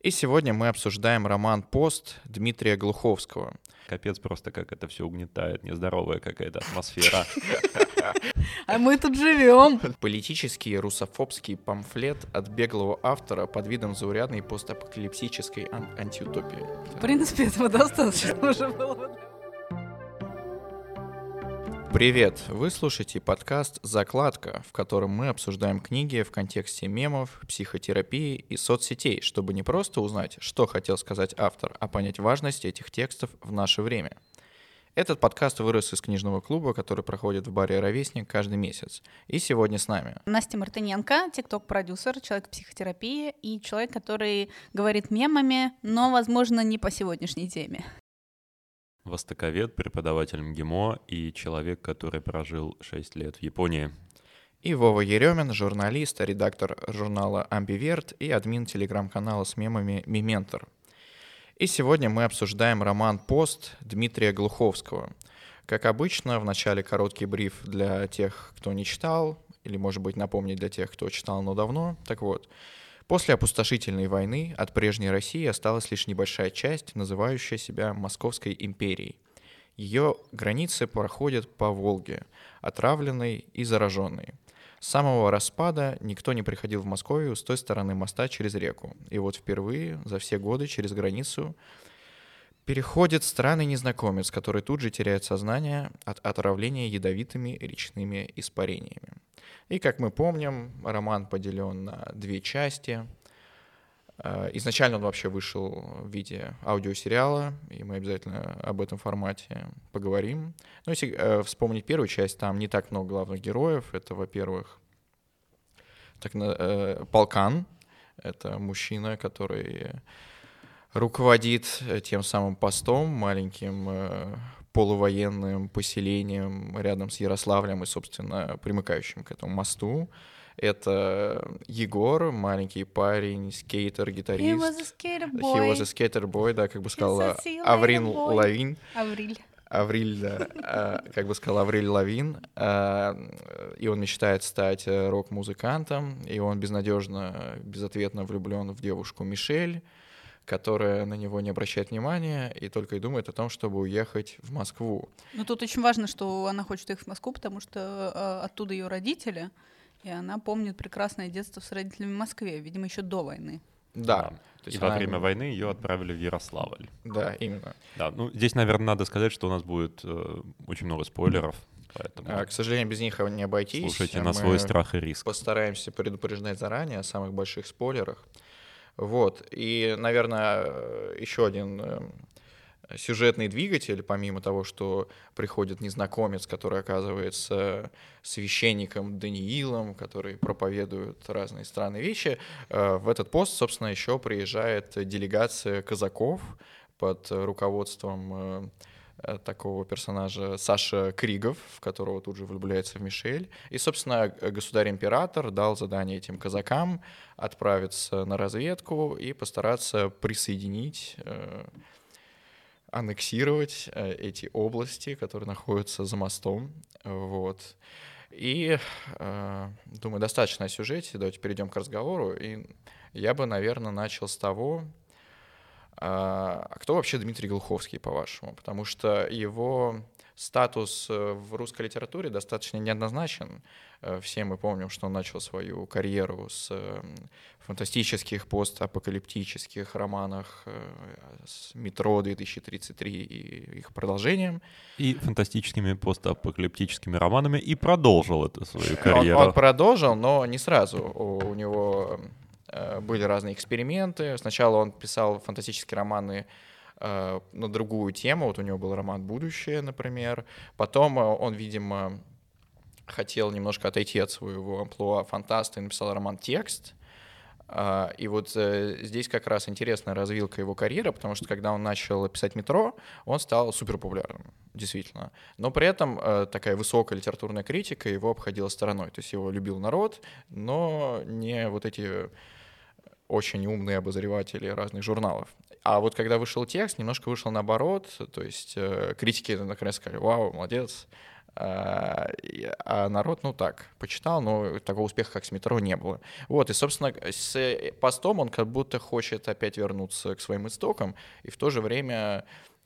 И сегодня мы обсуждаем роман «Пост» Дмитрия Глуховского. Капец просто, как это все угнетает, нездоровая какая-то атмосфера. А мы тут живем. Политический русофобский памфлет от беглого автора под видом заурядной постапокалипсической ан- антиутопии. В принципе, этого достаточно уже было. Привет! Вы слушаете подкаст «Закладка», в котором мы обсуждаем книги в контексте мемов, психотерапии и соцсетей, чтобы не просто узнать, что хотел сказать автор, а понять важность этих текстов в наше время. Этот подкаст вырос из книжного клуба, который проходит в баре «Ровесник» каждый месяц. И сегодня с нами Настя Мартыненко, тикток-продюсер, человек психотерапии и человек, который говорит мемами, но, возможно, не по сегодняшней теме. Востоковед, преподаватель МГИМО и человек, который прожил 6 лет в Японии. и Вова Еремин, журналист, редактор журнала «Амбиверт» и админ телеграм-канала с мемами «Мементор». И сегодня мы обсуждаем роман «Пост» Дмитрия Глуховского. Как обычно, в начале короткий бриф для тех, кто не читал, или, может быть, напомнить для тех, кто читал, но давно. Так вот, после опустошительной войны от прежней России осталась лишь небольшая часть, называющая себя Московской империей. Ее границы проходят по Волге, отравленной и зараженной. С самого распада никто не приходил в Москву с той стороны моста через реку. И вот впервые за все годы через границу переходит странный незнакомец, который тут же теряет сознание от отравления ядовитыми речными испарениями. И, как мы помним, роман поделен на две части. Э, Изначально он вообще вышел в виде аудиосериала, и мы обязательно об этом формате поговорим. Ну, если э, вспомнить первую часть, там не так много главных героев. Это, во-первых, так, э, полкан. Это мужчина, который руководит э, тем самым постом, маленьким полувоенным поселением рядом с Ярославлем и, собственно, примыкающим к этому мосту. Это Егор, маленький парень, скейтер, He гитарист. was a skater He boy. was a skater boy, да, как бы сказала sea Аврин boy. Лавин. Авриль. Авриль, да, а, как бы сказал Авриль Лавин, а, и он мечтает стать э, рок-музыкантом, и он безнадежно, безответно влюблен в девушку Мишель, которая на него не обращает внимания и только и думает о том, чтобы уехать в Москву. Ну, тут очень важно, что она хочет ехать в Москву, потому что э, оттуда ее родители, и она помнит прекрасное детство с родителями в Москве, видимо, еще до войны. Да, то И есть во она- время войны ее отправили в Ярославль. Да, именно. Да, ну здесь, наверное, надо сказать, что у нас будет э, очень много спойлеров, поэтому А, к сожалению, без них не обойтись. слушайте Мы на свой страх и риск. постараемся предупреждать заранее о самых больших спойлерах. Вот. И, наверное, еще один э, сюжетный двигатель, помимо того, что приходит незнакомец, который оказывается священником Даниилом, который проповедует разные странные вещи, э, в этот пост, собственно, еще приезжает делегация казаков под руководством э, такого персонажа Саша Кригов, в которого тут же влюбляется в Мишель. И, собственно, г- государь-император дал задание этим казакам отправиться на разведку и постараться присоединить, э, аннексировать э, эти области, которые находятся за мостом. Вот. И, э, думаю, достаточно о сюжете, давайте перейдем к разговору. И я бы, наверное, начал с того, а кто вообще Дмитрий Глуховский, по-вашему? Потому что его статус э, в русской литературе достаточно неоднозначен. Э, Все мы помним, что он начал свою карьеру с э, фантастических постапокалиптических романах с «Метро 2033» и их продолжением. И фантастическими постапокалиптическими романами и продолжил эту свою Он, карьеру. он продолжил, но не сразу. У, него были разные эксперименты. Сначала он писал фантастические романы э, на другую тему. Вот у него был роман «Будущее», например. Потом э, он, видимо, хотел немножко отойти от своего амплуа фантаста и написал роман «Текст». А, И вот э, здесь как раз интересная развилка его карьеры, потому что когда он начал писать «Метро», он стал супер популярным, действительно. Но при этом э, такая высокая литературная критика его обходила стороной. То есть его любил народ, но не вот эти очень умные обозреватели разных журналов. А вот когда вышел текст, немножко вышел наоборот, то есть э, критики наконец сказали, вау, молодец, А, а народ, ну так, почитал, но такого успеха, как с метро, не было. Вот, и, собственно, с постом он как будто хочет опять вернуться к своим истокам, и в то же время Э,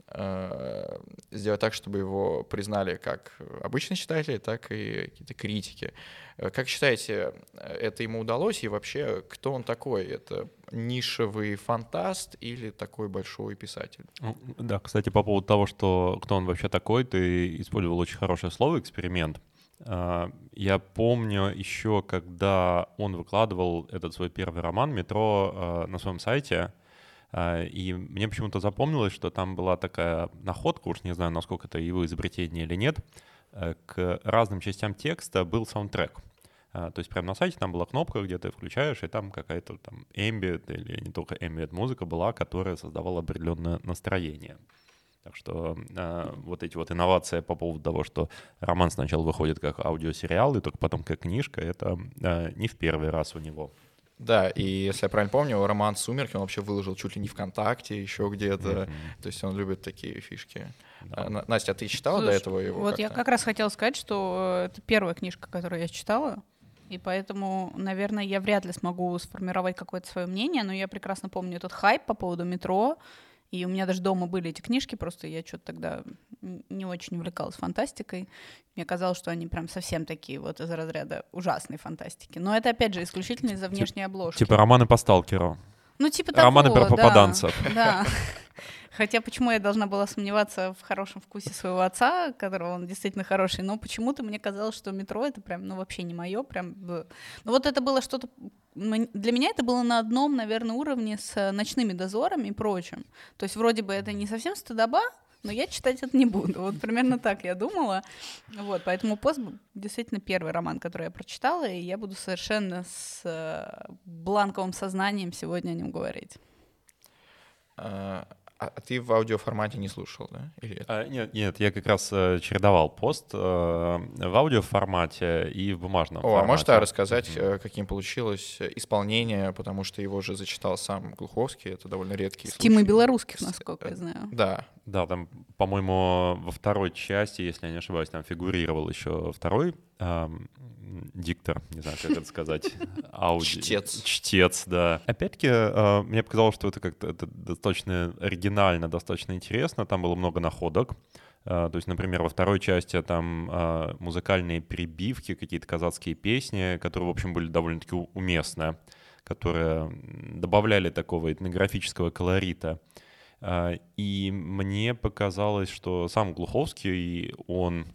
сделать так, чтобы его признали как обычные читатели, так и какие-то критики. Э, как считаете, это ему удалось? И вообще, кто он такой? Это нишевый фантаст или такой большой писатель? Ну, да, кстати, по поводу того, что кто он вообще такой, ты использовал очень хорошее слово «эксперимент». Э, я помню еще, когда он выкладывал этот свой первый роман «Метро» на своем сайте, и мне почему-то запомнилось, что там была такая находка, уж не знаю, насколько это его изобретение или нет, э, к разным частям текста был саундтрек. А, то есть прямо на сайте там была кнопка, где ты включаешь, и там какая-то там ambient или не только ambient музыка была, которая создавала определенное настроение. Так что э, вот эти вот инновации по поводу того, что роман сначала выходит как аудиосериал, и только потом как книжка, это э, не в первый раз у него. Да, и если я правильно помню, роман «Сумерки» он вообще выложил чуть ли не ВКонтакте, еще где-то. Mm-hmm. То есть он любит такие фишки. Да. А, Настя, а ты читала Слушай, до этого его? Вот я как раз хотела сказать, что это первая книжка, которую я читала. И поэтому, наверное, я вряд ли смогу сформировать какое-то свое мнение, но я прекрасно помню этот хайп по поводу метро, и у меня даже дома были эти книжки, просто я что-то тогда не очень увлекалась фантастикой. Мне казалось, что они прям совсем такие вот из разряда ужасной фантастики. Но это, опять же, исключительно из-за внешней обложки. Типа романы по сталкеру. Ну, типа того, Романы про попаданцев. Да, да. Хотя почему я должна была сомневаться в хорошем вкусе своего отца, которого он действительно хороший, но почему-то мне казалось, что метро это прям, ну, вообще не мое, прям... Ну, вот это было что-то... Для меня это было на одном, наверное, уровне с ночными дозорами и прочим. То есть вроде бы это не совсем стыдоба, но я читать это не буду. Вот примерно так я думала. Вот, поэтому «Пост» действительно первый роман, который я прочитала, и я буду совершенно с э, бланковым сознанием сегодня о нем говорить. А, а, ты в аудиоформате не слушал, да? Или а, нет, нет, я как раз э, чередовал пост э, в аудиоформате и в бумажном О, формате. а можешь рассказать, mm-hmm. каким получилось исполнение, потому что его же зачитал сам Глуховский, это довольно редкий С Тимой Белорусских, насколько я знаю. Да. Да, там, по-моему, во второй части, если я не ошибаюсь, там фигурировал еще второй эм, диктор, не знаю, как это сказать. Ауди... Чтец. Чтец, да. Опять-таки, э, мне показалось, что это как-то это достаточно оригинально, достаточно интересно. Там было много находок. Uh, то есть, например, во второй части там uh, музыкальные прибивки, какие-то казацкие песни, которые, в общем, были довольно-таки уместны, которые добавляли такого этнографического колорита. Uh, и мне показалось, что сам Глуховский, он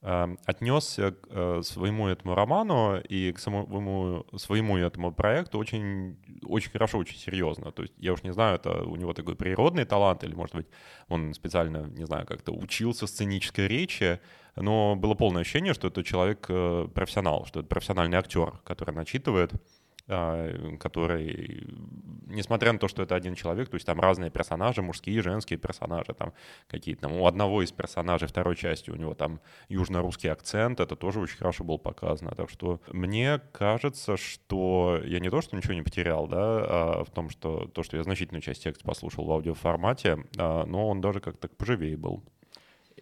Эм, отнесся к э, своему этому роману и к самому своему этому проекту очень, очень хорошо, очень серьезно. То есть я уж не знаю, это у него такой природный талант или, может быть, он специально, не знаю, как-то учился сценической речи, но было полное ощущение, что это человек э, профессионал, что это профессиональный актер, который начитывает который, несмотря на то, что это один человек, то есть там разные персонажи, мужские женские персонажи, там какие-то, там у одного из персонажей второй части у него там южно-русский акцент, это тоже очень хорошо было показано, так что мне кажется, что я не то, что ничего не потерял, да, а в том, что то, что я значительную часть текста послушал в аудиоформате, а, но он даже как-то поживее был.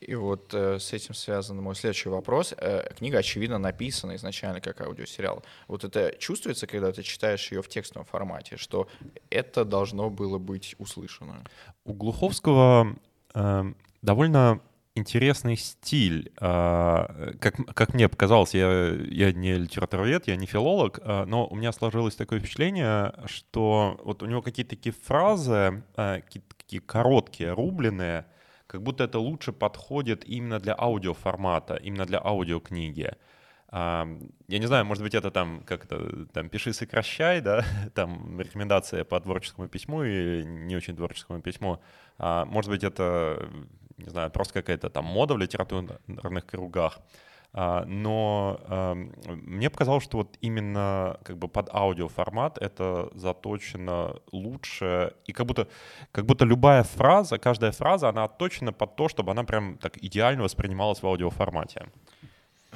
И вот э, с этим связан мой следующий вопрос. Э, книга, очевидно, написана изначально как аудиосериал. Вот это чувствуется, когда ты читаешь ее в текстовом формате, что это должно было быть услышано? У Глуховского э, довольно интересный стиль. Э, как, как мне показалось, я, я не литературовед, я не филолог, э, но у меня сложилось такое впечатление, что вот у него какие-то такие фразы, э, какие-то такие короткие, рубленые, как будто это лучше подходит именно для аудиоформата, именно для аудиокниги. Я не знаю, может быть, это там как-то там пиши, сокращай, да, там рекомендация по творческому письму и не очень творческому письму. А, может быть, это, не знаю, просто какая-то там мода в литературных кругах. А, но мне показалось, что вот именно как бы под аудиоформат это заточено лучше, и как будто, как будто любая фраза, каждая фраза, она отточена под то, чтобы она прям так идеально воспринималась в аудиоформате.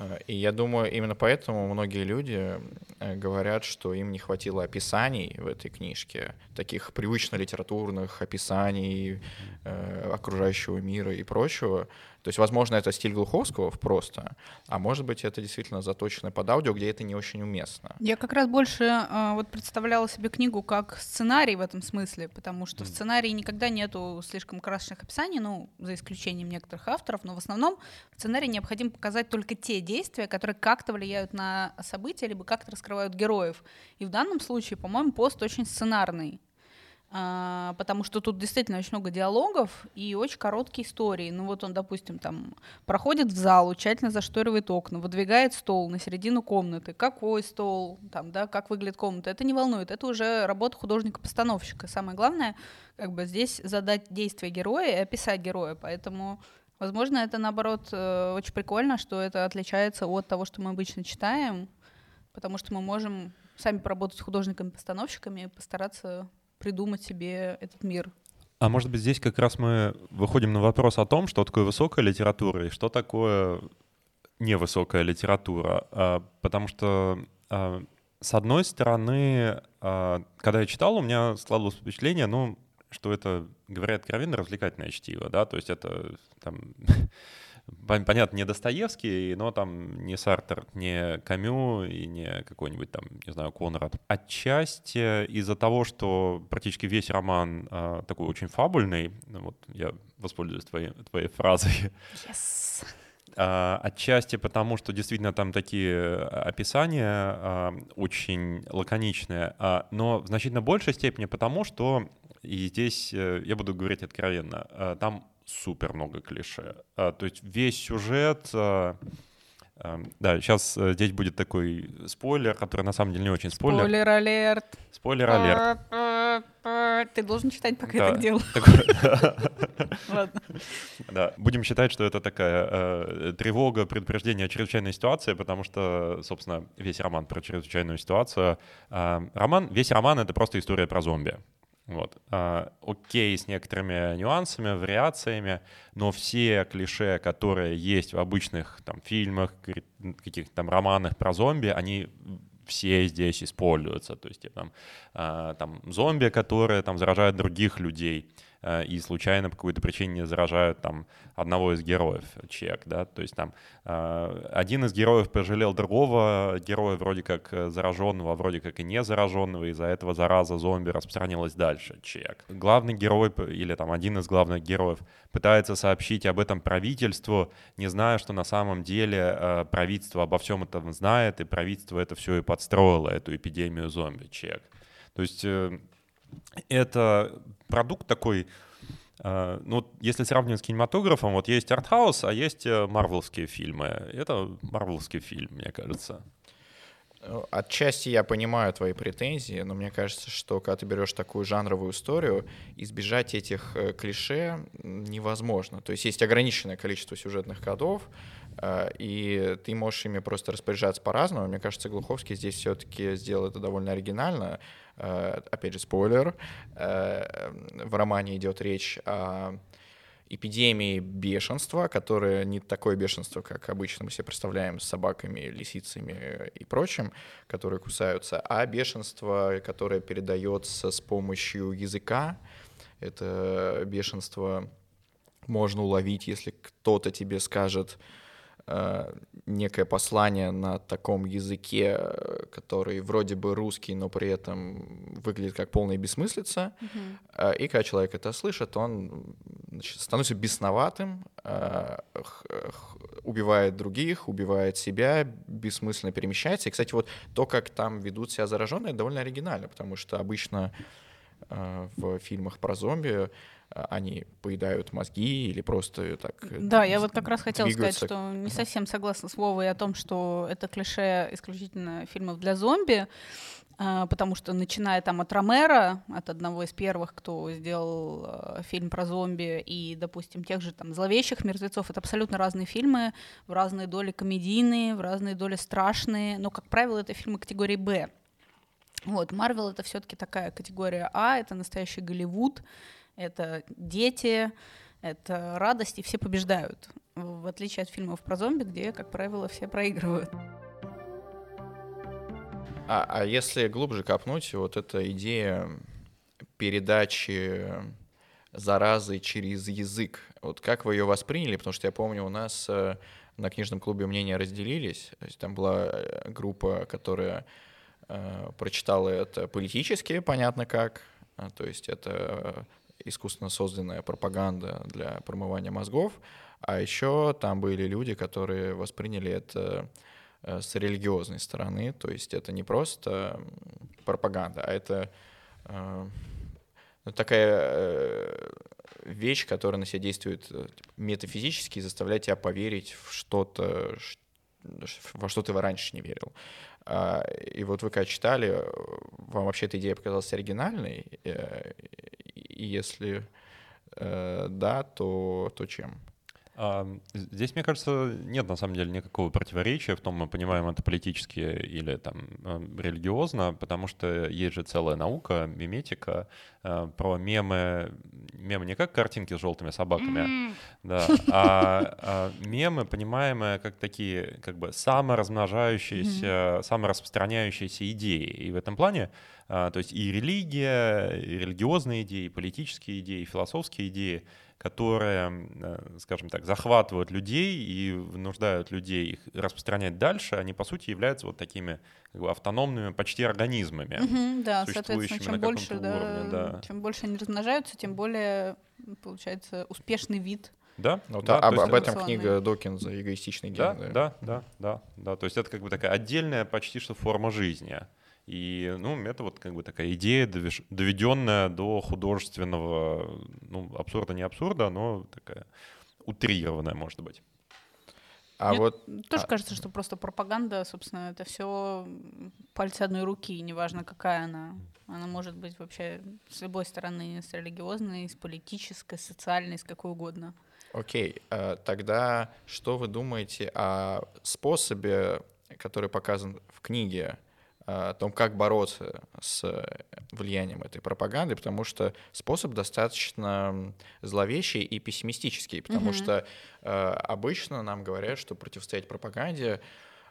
А, и я думаю, именно поэтому многие люди э, говорят, что им не хватило описаний в этой книжке, таких привычно литературных описаний э, окружающего мира и прочего, То есть, возможно, это стиль Глуховского просто, а может быть, это действительно заточено под аудио, где это не очень уместно. Я как раз больше э, вот представляла себе книгу как сценарий в этом смысле, потому что в сценарии никогда нету слишком красочных описаний, ну, за исключением некоторых авторов, но в основном в сценарии необходимо показать только те действия, которые как-то влияют на события, либо как-то раскрывают героев. И в данном случае, по-моему, пост очень сценарный. А, потому что тут действительно очень много диалогов и очень короткие истории. Ну вот он, допустим, там проходит в зал, тщательно зашторивает окна, выдвигает стол на середину комнаты. Какой стол, там, да, как выглядит комната, это не волнует. Это уже работа художника-постановщика. Самое главное, как бы здесь задать действия героя и описать героя. Поэтому, возможно, это наоборот э, очень прикольно, что это отличается от того, что мы обычно читаем, потому что мы можем сами поработать с художниками-постановщиками и постараться придумать себе этот мир. А может быть, здесь как раз мы выходим на вопрос о том, что такое высокая литература и что такое невысокая литература. А, потому что, а, с одной стороны, а, когда я читал, у меня складывалось впечатление, ну, что это, говоря откровенно, развлекательное чтиво, да, то есть это там понятно, не Достоевский, но там не Сартер, не Камю и не какой-нибудь там, не знаю, Конрад. Отчасти из-за того, что практически весь роман э, такой очень фабульный, вот я воспользуюсь твоей, твоей фразой. Yes. Uh, отчасти потому, что действительно там такие описания uh, очень лаконичные, но в значительно большей степени потому, что, и здесь э, я буду говорить откровенно, там супер много клише. А, то есть весь сюжет... А, а, да, сейчас а, здесь будет такой спойлер, который на самом деле не очень спойлер. Спойлер-алерт. Спойлер-алерт. Ты должен читать, пока да. я так делаю. Ладно. Да, будем считать, что это такая э, тревога, предупреждение о чрезвычайной ситуации, потому что, собственно, весь роман про чрезвычайную ситуацию. Э, роман, весь роман — это просто история про зомби. Вот. А, окей, с некоторыми нюансами, вариациями, но все клише, которые есть в обычных там, фильмах, каких-то там романах про зомби, они все здесь используются. То есть там, а, там зомби, которые там заражают других людей, и случайно по какой-то причине не заражают там одного из героев, чек, да, то есть там э, один из героев пожалел другого героя вроде как э, зараженного, а вроде как и не зараженного, из-за этого зараза зомби распространилась дальше, чек. Главный герой или там один из главных героев пытается сообщить об этом правительству, не зная, что на самом деле правительство обо всем этом знает, и правительство это все и подстроило, эту эпидемию зомби, чек. То есть это продукт такой, э, ну, если сравнивать с кинематографом, вот есть артхаус, а есть э, марвелские фильмы. Это марвелский фильм, мне кажется. Э, отчасти я понимаю твои претензии, но мне кажется, что когда ты берешь такую жанровую историю, избежать этих клише невозможно. То есть есть ограниченное количество сюжетных кодов, и ты можешь ими просто распоряжаться по-разному. Мне кажется, Глуховский здесь все-таки сделал это довольно оригинально. Э, опять же, спойлер, э, в романе идет речь о эпидемии бешенства, которое не такое бешенство, как обычно мы себе представляем с собаками, лисицами и прочим, которые кусаются, а бешенство, которое передается с помощью языка. Это бешенство можно уловить, если кто-то тебе скажет, Э, некое послание на таком языке, который вроде бы русский, но при этом выглядит как полная бессмыслица. Mm-hmm. И когда человек это слышит, он значит, становится бесноватым, э, убивает других, убивает себя, бессмысленно перемещается. И, кстати, вот то, как там ведут себя зараженные, довольно оригинально, потому что обычно в фильмах про зомби они поедают мозги или просто так э, Да, я вот как раз хотела сказать, что не совсем согласна с Вовой о том, что это клише исключительно фильмов для зомби, а, потому что начиная там от Ромера, от одного из первых, кто сделал а, фильм про зомби, и, допустим, тех же там «Зловещих мертвецов», это абсолютно разные фильмы, в разные доли комедийные, в разные доли страшные, но, как правило, это фильмы категории «Б». Вот, Марвел — это все таки такая категория А, это настоящий Голливуд, это дети, это радость, и все побеждают. В отличие от фильмов про зомби, где, как правило, все проигрывают. А, а если глубже копнуть, вот эта идея передачи заразой через язык. Вот как вы ее восприняли? Потому что я помню, у нас э, на книжном клубе мнения разделились. Там была э, группа, которая э, прочитала это политически, понятно как. А, то есть это искусственно созданная пропаганда для промывания мозгов. А еще там были люди, которые восприняли это э, с религиозной стороны. То есть это не просто пропаганда, а это э, ну, такая э, вещь, которая на себя действует метафизически и заставляет тебя поверить в что-то, во что ты раньше не верил. А, и вот вы когда читали, вам вообще эта идея показалась оригинальной? И если да, то, то чем? Здесь, мне кажется, нет на самом деле никакого противоречия в том, мы понимаем это политически или там религиозно, потому что есть же целая наука, миметика, а, про мемы, мемы не как картинки с желтыми собаками, mm-hmm. да, а, а мемы, понимаемые как такие как бы саморазмножающиеся, mm-hmm. самораспространяющиеся идеи. И в этом плане, а, то есть и религия, и религиозные идеи, и политические идеи, и философские идеи — которые, э, скажем так, захватывают людей и вынуждают людей их распространять дальше, они, по сути, являются вот такими как бы, автономными почти организмами, угу, да, существующими чем больше, да, уровне. Да. Чем больше они размножаются, тем более, получается, успешный вид да, ну, да, об, об этом книга Докинза «Эгоистичный ген». Да, да, да, да, да, да. То есть это как бы такая отдельная почти что форма жизни. И, ну, это вот как бы такая идея, доведенная до художественного, ну, абсурда не абсурда, но такая утрированная, может быть. А Мне вот тоже а... кажется, что просто пропаганда, собственно, это все пальцы одной руки, неважно какая она. Она может быть вообще с любой стороны, с религиозной, с политической, с социальной, с какой угодно. Окей, okay. тогда что вы думаете о способе, который показан в книге о том, как бороться с влиянием этой пропаганды, потому что способ достаточно зловещий и пессимистический, потому mm-hmm. что э, обычно нам говорят, что противостоять пропаганде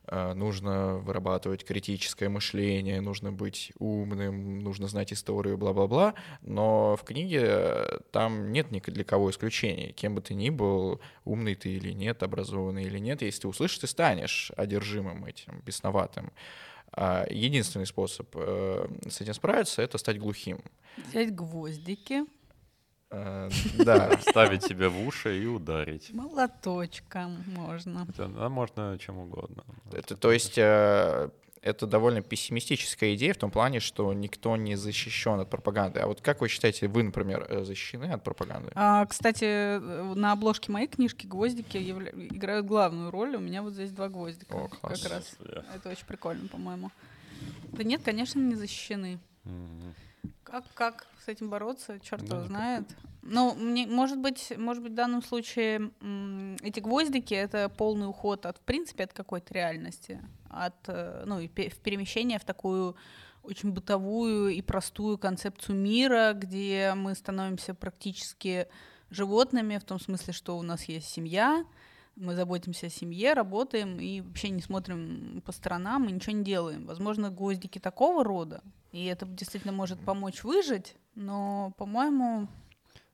э, нужно вырабатывать критическое мышление, нужно быть умным, нужно знать историю, бла-бла-бла, но в книге там нет ни для кого исключений. Кем бы ты ни был, умный ты или нет, образованный или нет, если ты услышишь, ты станешь одержимым этим, бесноватым. А единственный способ э, с этим справиться — это стать глухим. Взять гвоздики. Э, да. Ставить себе в уши и ударить. Молоточком можно. Да, можно чем угодно. Это, то есть это довольно пессимистическая идея в том плане, что никто не защищен от пропаганды. А вот как вы считаете, вы, например, э, защищены от пропаганды? А, кстати, на обложке моей книжки гвоздики явля... играют главную роль. У меня вот здесь два гвоздика. О, класс. Как раз. Это очень прикольно, по-моему. Да нет, конечно, не защищены. Как, как с этим бороться, черт да, его знает. Ну, мне, может быть, может быть, в данном случае эти гвоздики — это полный уход от, в принципе, от какой-то реальности от, э, ну, в перемещение в такую очень бытовую и простую концепцию мира, где мы становимся практически животными, в том смысле, что у нас есть семья, мы заботимся о семье, работаем и вообще не смотрим по сторонам и ничего не делаем. Возможно, гвоздики такого рода, и это действительно может помочь выжить, но, по-моему,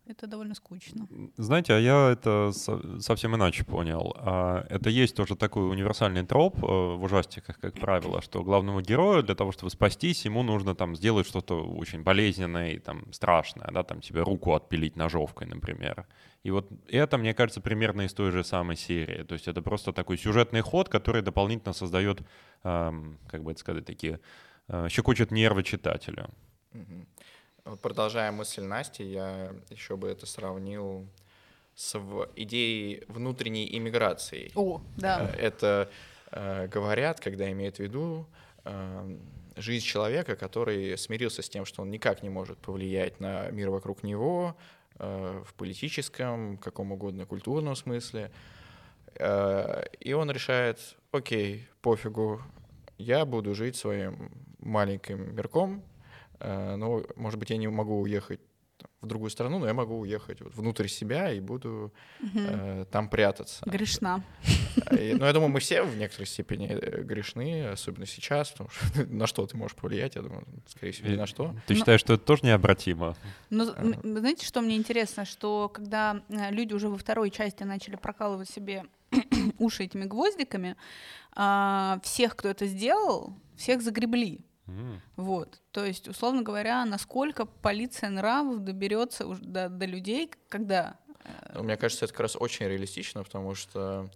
это довольно скучно. Знаете, а я это совсем иначе понял. А, это есть тоже такой универсальный троп э, в ужастиках, как правило, что главному герою для того, чтобы спастись, ему нужно там сделать что-то очень болезненное и там страшное, да, там тебе руку отпилить ножовкой, например. И вот это, мне кажется, примерно из той же самой серии. То есть это просто такой сюжетный ход, который дополнительно создает, как бы это сказать, такие э, щекочет нервы читателя. Mm-hmm. Продолжая мысль Насти, я еще бы это сравнил с идеей внутренней иммиграции. О, да. Э, это э, говорят, когда имеют в виду э, жизнь человека, который смирился с тем, что он никак не может повлиять на мир вокруг него в политическом, каком угодно культурном смысле. И он решает, окей, пофигу, я буду жить своим маленьким мирком, но, может быть, я не могу уехать в другую страну, но я могу уехать вот внутрь себя и буду угу. э, там прятаться. Грешна. И, ну, я думаю, мы все в некоторой степени э, грешны, особенно сейчас, потому что на что ты можешь повлиять, я думаю, скорее всего, ни на что. Ты Ну- считаешь, что это тоже необратимо? Ну, знаете, что мне интересно, что когда люди уже во второй части начали прокалывать себе уши этими гвоздиками, а, всех, кто это сделал, всех загребли. Вот. То есть, условно говоря, насколько полиция нравов доберется до, до людей, когда Ну, Мне кажется, это как раз очень реалистично, потому что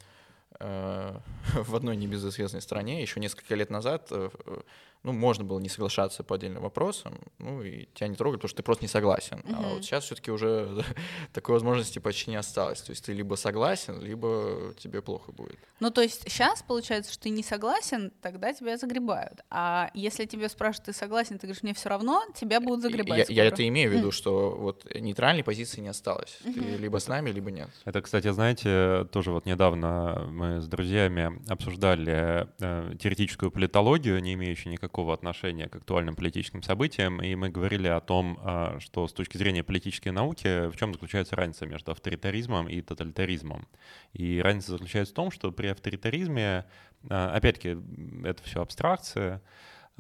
э, в одной небезызвестной стране еще несколько лет назад э, э, ну, можно было не соглашаться по отдельным вопросам, ну, и тебя не трогают, потому что ты просто не согласен. А Мгм. вот сейчас все-таки уже такой возможности почти не осталось. То есть ты либо согласен, либо тебе плохо будет. Ну, то есть сейчас получается, что ты не согласен, тогда тебя загребают. А если тебе спрашивают, ты согласен, ты говоришь, мне все равно, тебя будут загребать. Я, я это имею в виду, Мгм. что вот нейтральной позиции не осталось. Ты Мгм. либо с нами, либо нет. Это, кстати, знаете, тоже вот недавно мы с друзьями обсуждали э, теоретическую политологию, не имеющую никакого отношения к актуальным политическим событиям, и мы говорили о том, а, что с точки зрения политической науки, в чем заключается разница между авторитаризмом и тоталитаризмом. И разница заключается в том, что при авторитаризме, а, опять-таки, это все абстракция,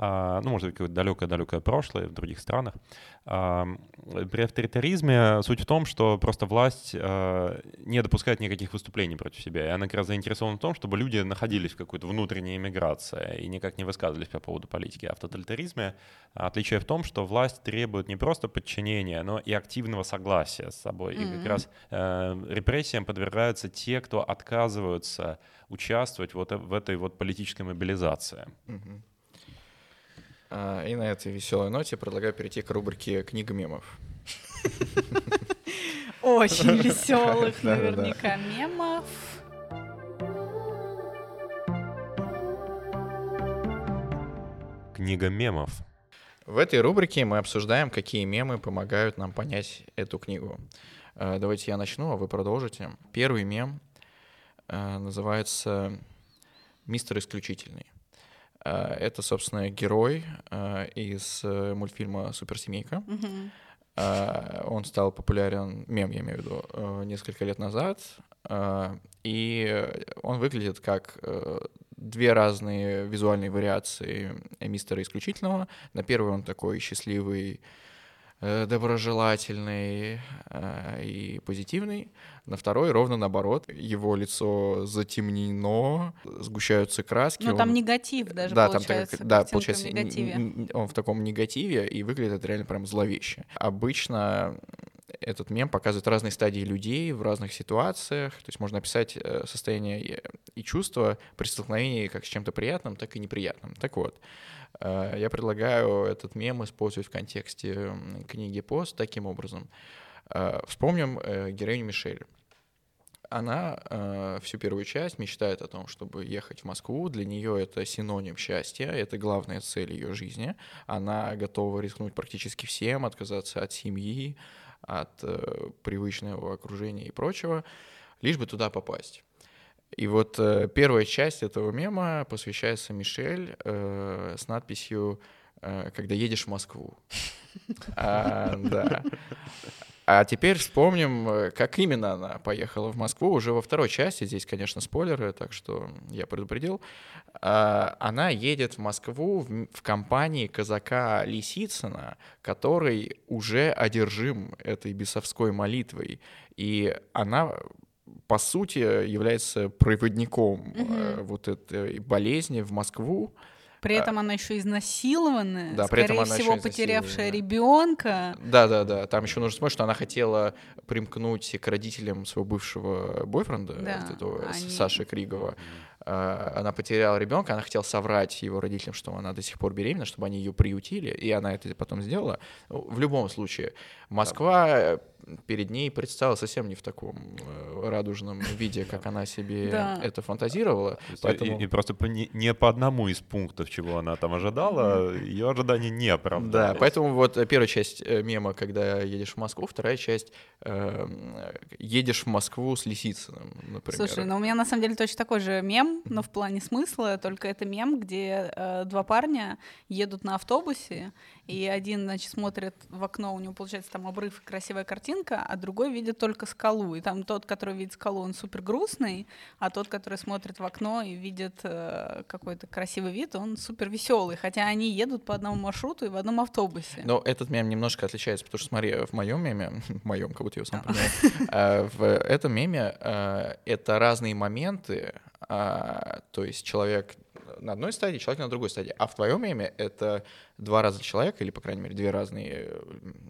ну, может быть, какое-то далекое-далекое прошлое в других странах. А, При авторитаризме суть в том, что просто власть а, не допускает никаких выступлений против себя, и она как раз заинтересована в том, чтобы люди находились в какой-то внутренней эмиграции и никак не высказывались по поводу политики. А в тоталитаризме отличие в том, что власть требует не просто подчинения, но и активного согласия с собой. И как раз э, репрессиям подвергаются те, кто отказываются участвовать вот в этой вот политической мобилизации. Мгм. А, И на этой веселой ноте предлагаю перейти к рубрике «Книга мемов». Очень веселых, наверняка, мемов. Книга мемов. В этой рубрике мы обсуждаем, какие мемы помогают нам понять эту книгу. Э, Давайте я начну, а вы продолжите. Первый мем э, называется «Мистер Исключительный». Э, Это, собственно, герой э, из э, мультфильма «Суперсемейка». Э, Он стал популярен, мем я имею в виду, несколько лет назад. И он выглядит как две разные визуальные вариации мистера исключительного. На первый он такой счастливый, доброжелательный э, и позитивный. На второй ровно наоборот. Его лицо затемнено, сгущаются краски. Ну, там он- негатив даже да, там получается. так, да, в получается, н- он в таком негативе, и выглядит это реально прям зловеще. Обычно этот мем показывает разные стадии людей в разных ситуациях. То есть можно описать э, состояние и- чувства при столкновении как с чем-то приятным, так и неприятным. Так вот, э, я предлагаю этот мем использовать в контексте книги «Пост» таким образом. Э, Вспомним э, героиню Мишель. Она э, всю первую часть мечтает о том, чтобы ехать в Москву. Для нее это синоним счастья, это главная цель ее жизни. Она готова рискнуть практически всем, отказаться от семьи, от э, привычного окружения и прочего, лишь бы туда попасть. И вот э, первая часть этого мема посвящается Мишель э, с надписью э, «Когда едешь в Москву». А. А теперь вспомним, э, как именно она поехала в Москву уже во второй части. Здесь, конечно, спойлеры, так что я предупредил. А, Она едет в Москву в компании казака Лисицына, который уже одержим этой бесовской молитвой. И она, по сути, является проводником Мгм. вот этой болезни в Москву. При этом она еще изнасилованная, а, Да, при этом скорее она всего, потерявшая ребенка. Да, да, да. Там еще нужно вспомнить, что она хотела примкнуть к родителям своего бывшего бойфренда, Да, вот этого они- Саши Кригова. А, Она потеряла ребенка, она хотела соврать его родителям, что она до сих пор беременна, чтобы они ее приютили, и она это потом сделала. Ну, В любом случае, Москва э, перед ней предстала совсем не в таком э, радужном виде, как она себе Да. это фантазировала. Поэтому- и, и просто по не, не по одному из пунктов, чего она там ожидала, ее ожидания не Да, оправдались. поэтому вот э, первая часть э, мема, когда едешь в Москву, вторая часть э, м, едешь в Москву с Лисицыным, например. Слушай, ну у меня на самом деле точно такой же мем, но в плане смысла, только это мем, где э, два парня едут на автобусе, и один, значит, смотрит в окно, у него получается там обрыв и красивая картинка, а другой видит только скалу. И там тот, который видит скалу, он супер грустный, а тот, который смотрит в окно и видит э, какой-то красивый вид, он супер веселый. Хотя они едут по одному маршруту и в одном автобусе. Но этот мем немножко отличается, потому что, смотри, в моем меме, в моем, как будто я сам придумал, э, в этом меме э, это разные моменты, а, то есть человек на одной стадии, человек на другой стадии. А в твоем меме это два раза человека, или, по крайней мере, две разные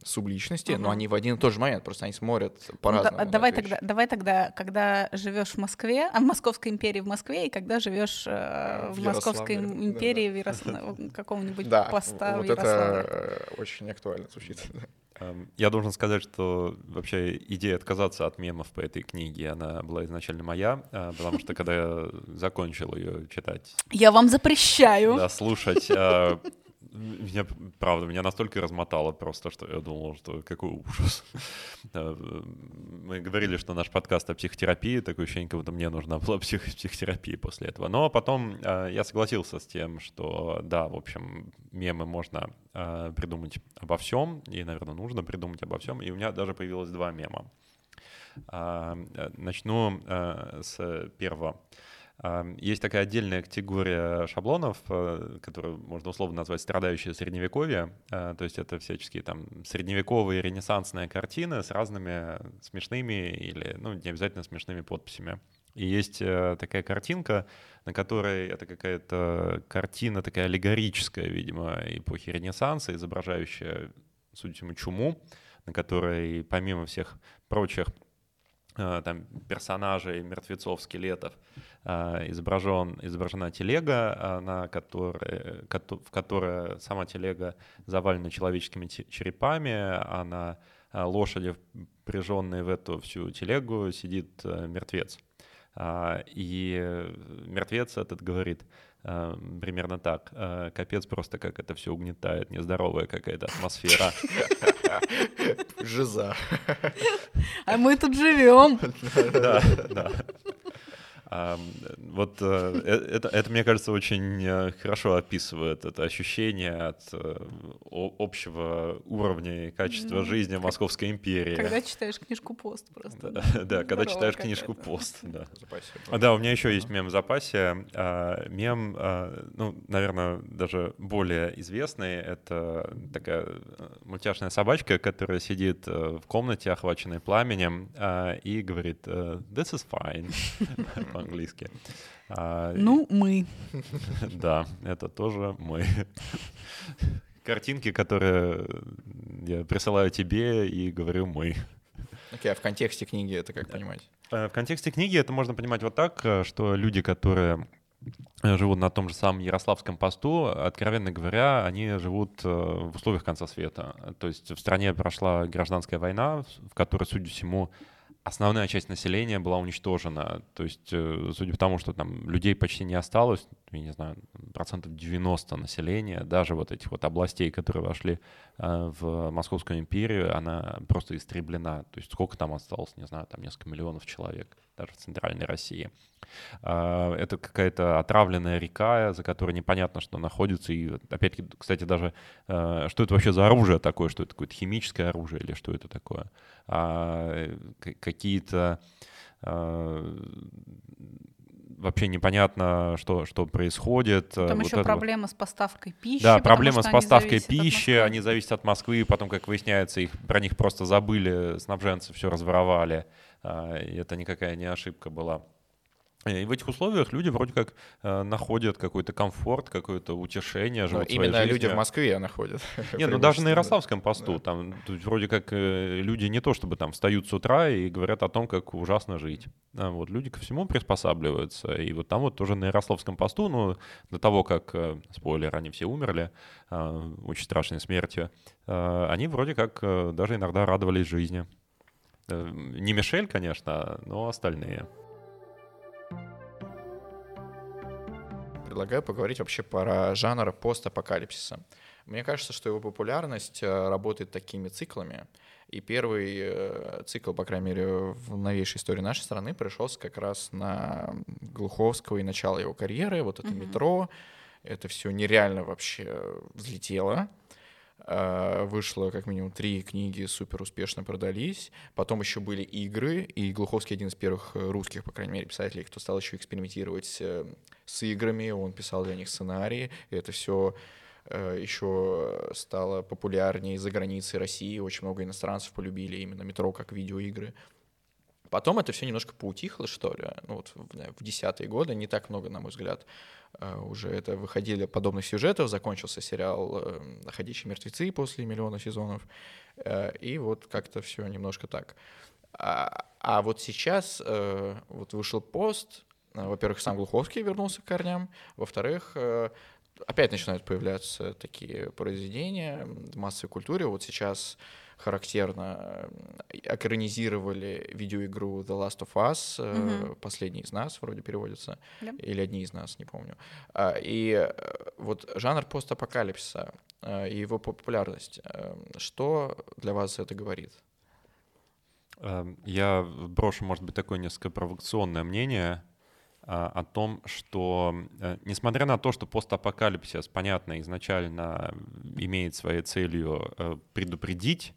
субличности, uh-huh. но они в один и тот же момент, просто они смотрят по-разному. Ну, да, давай, тогда, давай тогда, когда живешь в Москве, а в Московской империи в Москве, и когда живешь э, в, в Московской империи да, да. в каком-нибудь да, поста вот в Ярославле. это э, очень актуально звучит. Эм, я должен сказать, что вообще идея отказаться от мемов по этой книге, она была изначально моя, э, потому что когда я закончил ее читать... Я вам запрещаю! Да, слушать. Меня, правда, меня настолько размотало просто, что я думал, что какой ужас. Э, мы говорили, что наш подкаст о психотерапии, такое ощущение, как будто мне нужна была псих психотерапия после этого. Но потом э, я согласился с тем, что да, в общем, мемы можно э, придумать обо всем, и, наверное, нужно придумать обо всем. И у меня даже появилось два мема. Начну с первого. Есть такая отдельная категория шаблонов, э, которую можно условно назвать страдающие средневековье. Э, то есть это всяческие там средневековые ренессансные картины с разными смешными или, ну, не обязательно смешными подписями. И есть э, такая картинка, на которой это какая-то картина такая аллегорическая, видимо, эпохи Ренессанса, изображающая, судя по всему, чуму, на которой, помимо всех прочих там, персонажей, мертвецов, скелетов, э, изображен, изображена телега, э, на которой, в которой сама телега завалена человеческими черепами, а на лошади, впряженной в эту всю телегу, сидит мертвец. И мертвец этот говорит примерно так. Капец просто, как это все угнетает, нездоровая какая-то атмосфера. Жиза. А мы тут живем. Да, да. Вот э, э, это, это, мне кажется, очень э, хорошо описывает это ощущение от общего уровня и качества жизни в Московской империи. Когда читаешь книжку «Пост» просто. Да, да когда читаешь книжку «Пост», да. Да, у меня еще есть мем в запасе. А, мем, ну, наверное, даже более известный. Это такая мультяшная собачка, которая сидит в комнате, охваченной пламенем, и говорит «This is fine» по-английски. А, ну, мы. Да, это тоже мы. Картинки, которые я присылаю тебе и говорю мы. Окей, okay, а в контексте книги это как понимать? Э, в контексте книги это можно понимать вот так, э, что люди, которые э, живут на том же самом Ярославском посту, откровенно говоря, они живут в условиях конца света. То есть в стране прошла гражданская война, в которой, судя всему, основная часть населения была уничтожена. То есть, э, судя по тому, что там людей почти не осталось, я не знаю, процентов 90 населения, даже вот этих вот областей, которые вошли э, в Московскую империю, она просто истреблена. То есть сколько там осталось, не знаю, там несколько миллионов человек, даже в центральной России. А, это какая-то отравленная река, за которой непонятно, что находится. И опять-таки, кстати, даже э, что это вообще за оружие такое, что это какое-то химическое оружие или что это такое. А, какие-то вообще непонятно, что, что происходит. Там вот еще это... проблема с поставкой пищи. Да, проблема с поставкой пищи, они зависят от Москвы, потом, как выясняется, их, про них просто забыли, снабженцы все разворовали. И это никакая не ошибка была. И в этих условиях люди вроде как э, находят какой-то комфорт, какое-то утешение. Но именно жизнью. люди в Москве находят. Нет, ну даже на Ярославском посту, да. там вроде как э, люди не то чтобы там встают с утра и говорят о том, как ужасно жить. А вот люди ко всему приспосабливаются. И вот там вот тоже на Ярославском посту, ну до того, как, э, спойлер, они все умерли э, очень страшной смертью, э, они вроде как э, даже иногда радовались жизни. Э, не Мишель, конечно, но остальные. Предлагаю поговорить вообще про жанр постапокалипсиса. Мне кажется, что его популярность э, работает такими циклами. И первый э, цикл, по крайней мере, в новейшей истории нашей страны пришелся как раз на Глуховского и начало его карьеры. Вот это mm-hmm. метро, это все нереально вообще взлетело. Э, вышло как минимум три книги, супер успешно продались. Потом еще были игры, и Глуховский один из первых русских, по крайней мере, писателей, кто стал еще экспериментировать э, с играми, он писал для них сценарии, и это все еще стало популярнее за границей России, очень много иностранцев полюбили именно метро как видеоигры. Потом это все немножко поутихло, что ли. Ну, вот в, десятые годы не так много, на мой взгляд, э, уже это выходили подобных сюжетов. Закончился сериал э, «Ходячие мертвецы» после миллиона сезонов. Э, и вот как-то все немножко так. А, а вот сейчас вот вышел пост. Во-первых, сам Глуховский вернулся к корням. Во-вторых, опять начинают появляться такие произведения в массовой культуре. Вот сейчас характерно экранизировали видеоигру The Last of Us, угу. последний из нас вроде переводится, да. или одни из нас, не помню. А, и э, вот жанр постапокалипсиса э, и его популярность, что для вас это говорит? Эм, я брошу, может быть, такое несколько провокационное мнение а, о том, что несмотря на то, что постапокалипсис, понятно, изначально имеет своей целью предупредить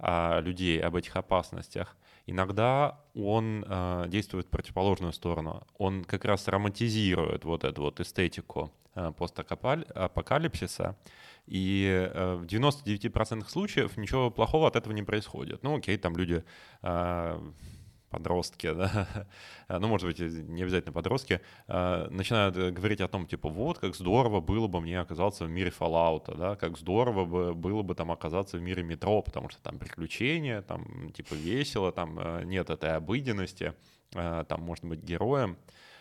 людей об этих опасностях, иногда он э, действует в противоположную сторону. Он как раз романтизирует вот эту вот эстетику э, постапокалипсиса, и э, в 99% случаев ничего плохого от этого не происходит. Ну окей, там люди э, подростки, да, ну, может быть, не обязательно подростки, а, начинают э, говорить о том, типа, вот, как здорово было бы мне оказаться в мире Fallout, да, как здорово бы, было бы там оказаться в мире метро, потому что там приключения, там, типа, весело, там э, нет этой обыденности, э, там можно быть героем,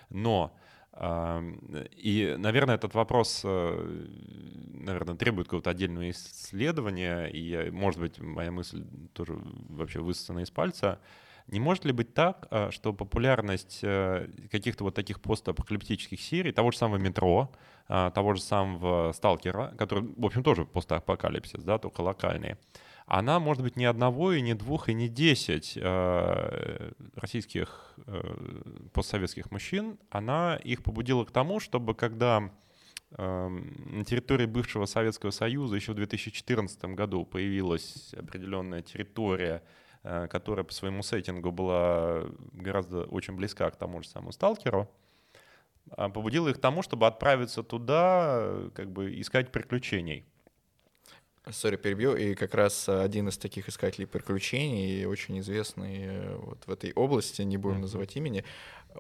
но и, наверное, этот вопрос, наверное, требует какого-то отдельного исследования, и, может быть, моя мысль тоже вообще высосана из пальца. Не может ли быть так, а, что популярность э, каких-то вот таких постапокалиптических серий, того же самого «Метро», а, того же самого «Сталкера», который, в общем, тоже постапокалипсис, да, только локальный, она может быть не одного, и не двух, и не десять э, российских э, постсоветских мужчин, она их побудила к тому, чтобы когда эм, на территории бывшего Советского Союза еще в 2014 году появилась определенная территория которая по своему сеттингу была гораздо очень близка к тому же самому сталкеру, а побудила их к тому, чтобы отправиться туда, как бы искать приключений. Сори, перебью. И как раз один из таких искателей приключений, очень известный э, вот в этой области, не будем mm-hmm. называть имени,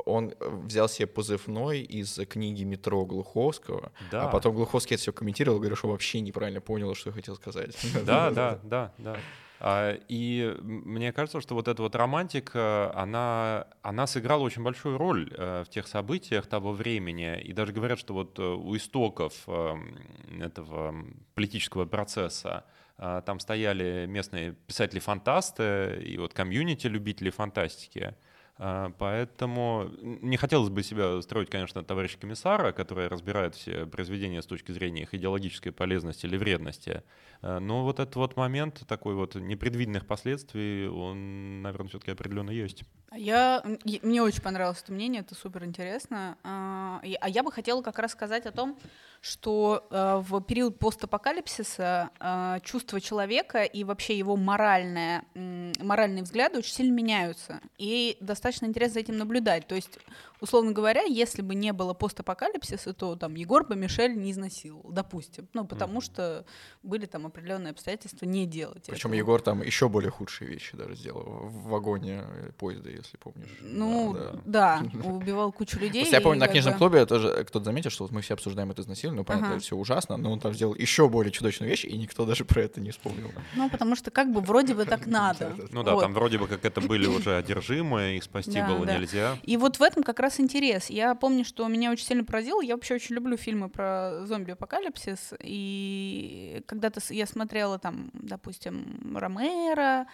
он взял себе позывной из книги «Метро» Глуховского, да. а потом Глуховский это все комментировал, говорил, что вообще неправильно понял, что я хотел сказать. Да, да, да, да. А, и мне кажется, что вот эта вот романтика, она, она сыграла очень большую роль э, в тех событиях того времени. И даже говорят, что вот э, у истоков эм, этого политического процесса э, там стояли местные писатели-фантасты и вот комьюнити любителей фантастики. А, поэтому не хотелось бы себя строить, конечно, товарища комиссара, который разбирает все произведения с точки зрения их идеологической полезности или вредности. А, но вот этот вот момент такой вот непредвиденных последствий, он, наверное, все-таки определенно есть. Я, мне очень понравилось это мнение, это супер интересно. А, а я бы хотела как раз сказать о том, что э, в период постапокалипсиса э, чувства человека и вообще его моральное, моральные взгляды очень сильно меняются. И достаточно интересно за этим наблюдать. То есть, условно говоря, если бы не было постапокалипсиса, то там Егор бы Мишель не изнасиловал, допустим. Ну, потому mm-hmm. что были там определенные обстоятельства не делать. Причем. Егор там еще более худшие вещи даже сделал в вагоне поезда, если помнишь. Ну, да, да. да убивал кучу людей. Я помню, на книжном клубе тоже кто-то заметил, что мы все обсуждаем это изнасилование, ну, понятно, ага. все ужасно, но он там сделал еще более чудовищную вещь, и никто даже про это не вспомнил. Ну, потому что как бы вроде бы так надо. Ну да, там вроде бы как это были уже одержимые, их спасти было нельзя. И вот в этом как раз интерес. Я помню, что меня очень сильно поразило, я вообще очень люблю фильмы про зомби-апокалипсис, и когда-то я смотрела там, допустим, Ромеро,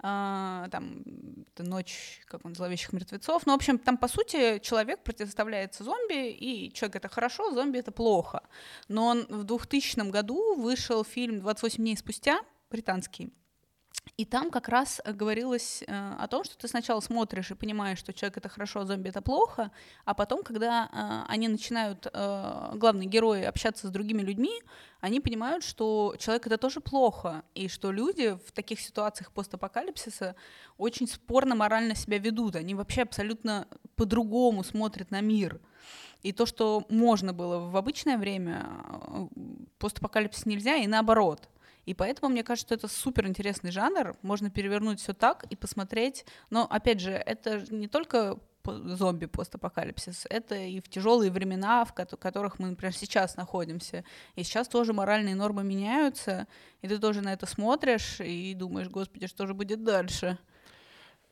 там ночь, как он, зловещих мертвецов. Ну, в общем, там, по сути, человек противоставляется зомби, и человек это хорошо, зомби это плохо. Но он в 2000 году вышел фильм «28 дней спустя», британский, И там как раз говорилось э, о том, что ты сначала смотришь и понимаешь, что человек это хорошо, а зомби это плохо, а потом, когда э, они начинают, э, главные герои, общаться с другими людьми, они понимают, что человек это тоже плохо, и что люди в таких ситуациях постапокалипсиса очень спорно морально себя ведут, они вообще абсолютно по-другому смотрят на мир. И то, что можно было в обычное время, э, постапокалипсис нельзя, и наоборот — и поэтому мне кажется, что это супер интересный жанр. Можно перевернуть все так и посмотреть. Но опять же, это не только зомби постапокалипсис. Это и в тяжелые времена, в которых мы, например, сейчас находимся. И сейчас тоже моральные нормы меняются, и ты тоже на это смотришь и думаешь, господи, что же будет дальше?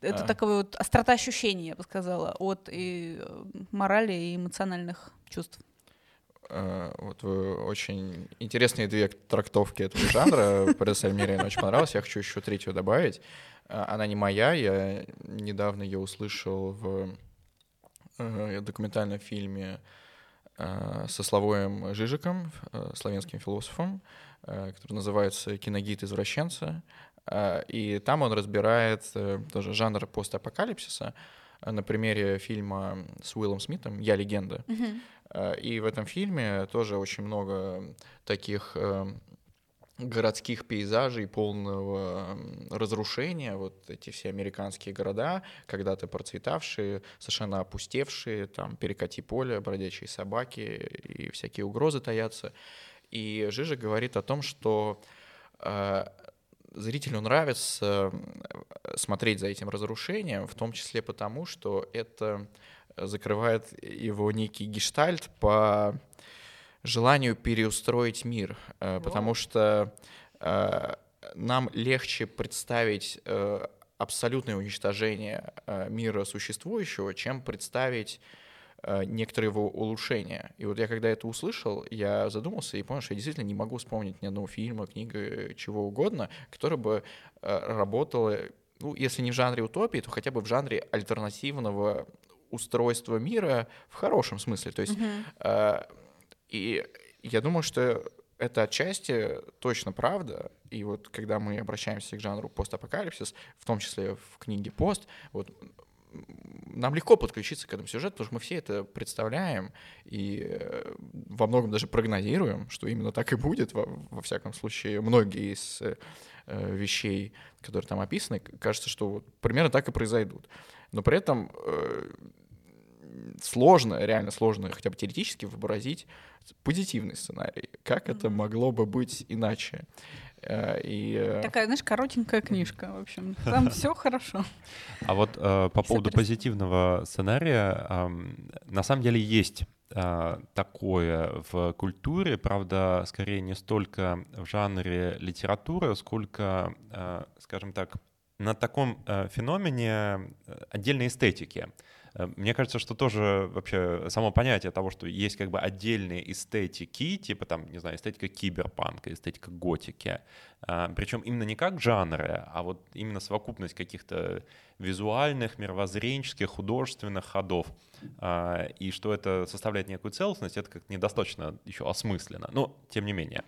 Это а. такое вот острота ощущений, я бы сказала, от и э, морали и эмоциональных чувств. Э, вот вы очень интересные две трактовки этого жанра предоставили мне очень понравилось. Я хочу еще третью добавить. Э, она не моя, я недавно ее услышал в э, документальном фильме со Славоем Жижиком, славянским философом, который называется «Киногид извращенца». И там он разбирает тоже жанр постапокалипсиса на примере фильма с Уиллом Смитом «Я легенда». Э, и в этом фильме тоже очень много таких э, городских пейзажей полного разрушения, вот эти все американские города, когда-то процветавшие, совершенно опустевшие, там перекати поле, бродячие собаки и всякие угрозы таятся. И Жижа говорит о том, что э, зрителю нравится смотреть за этим разрушением, в том числе потому, что это закрывает его некий гештальт по желанию переустроить мир, э, потому что э, нам легче представить э, абсолютное уничтожение мира существующего, чем представить некоторые его улучшения. И вот я когда это услышал, я задумался и понял, что я действительно не могу вспомнить ни одного фильма, книги, чего угодно, которое бы работало, ну, если не в жанре утопии, то хотя бы в жанре альтернативного устройство мира в хорошем смысле. То есть, mm-hmm. э, и я думаю, что это отчасти точно правда. И вот когда мы обращаемся к жанру постапокалипсис, в том числе в книге «Пост», вот нам легко подключиться к этому сюжету, потому что мы все это представляем и э, во многом даже прогнозируем, что именно так и будет. Во, во всяком случае, многие из э, вещей, которые там описаны, кажется, что вот примерно так и произойдут. Но при этом э, сложно, реально сложно хотя бы теоретически вообразить позитивный сценарий. Как это могло бы быть иначе? Э, и... Э, Такая, знаешь, коротенькая книжка, в общем. Там все хорошо. А вот э, по поводу позитивного сценария, э, на самом деле есть э, такое в культуре, правда, скорее не столько в жанре литературы, сколько, скажем так, на таком феномене отдельной эстетики. Э, мне кажется, что тоже вообще само понятие того, что есть как бы отдельные эстетики, типа там, не знаю, эстетика киберпанка, эстетика готики, а, причем именно не как жанры, а вот именно совокупность каких-то визуальных, мировоззренческих, художественных ходов, а, и что это составляет некую целостность, это как недостаточно еще осмысленно, но тем не менее.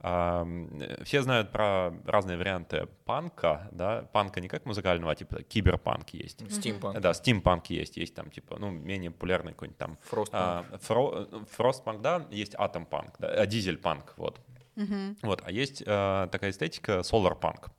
Все знают про разные варианты панка, да, панка не как музыкального, а типа киберпанк есть. Стимпанк. Да, стимпанк есть, есть там типа, ну, менее популярный какой-нибудь там. Фростпанк. А, фро, фростпанк, да, есть атомпанк, да, а, дизельпанк, вот. Угу. Вот, а есть а, такая эстетика соларпанк.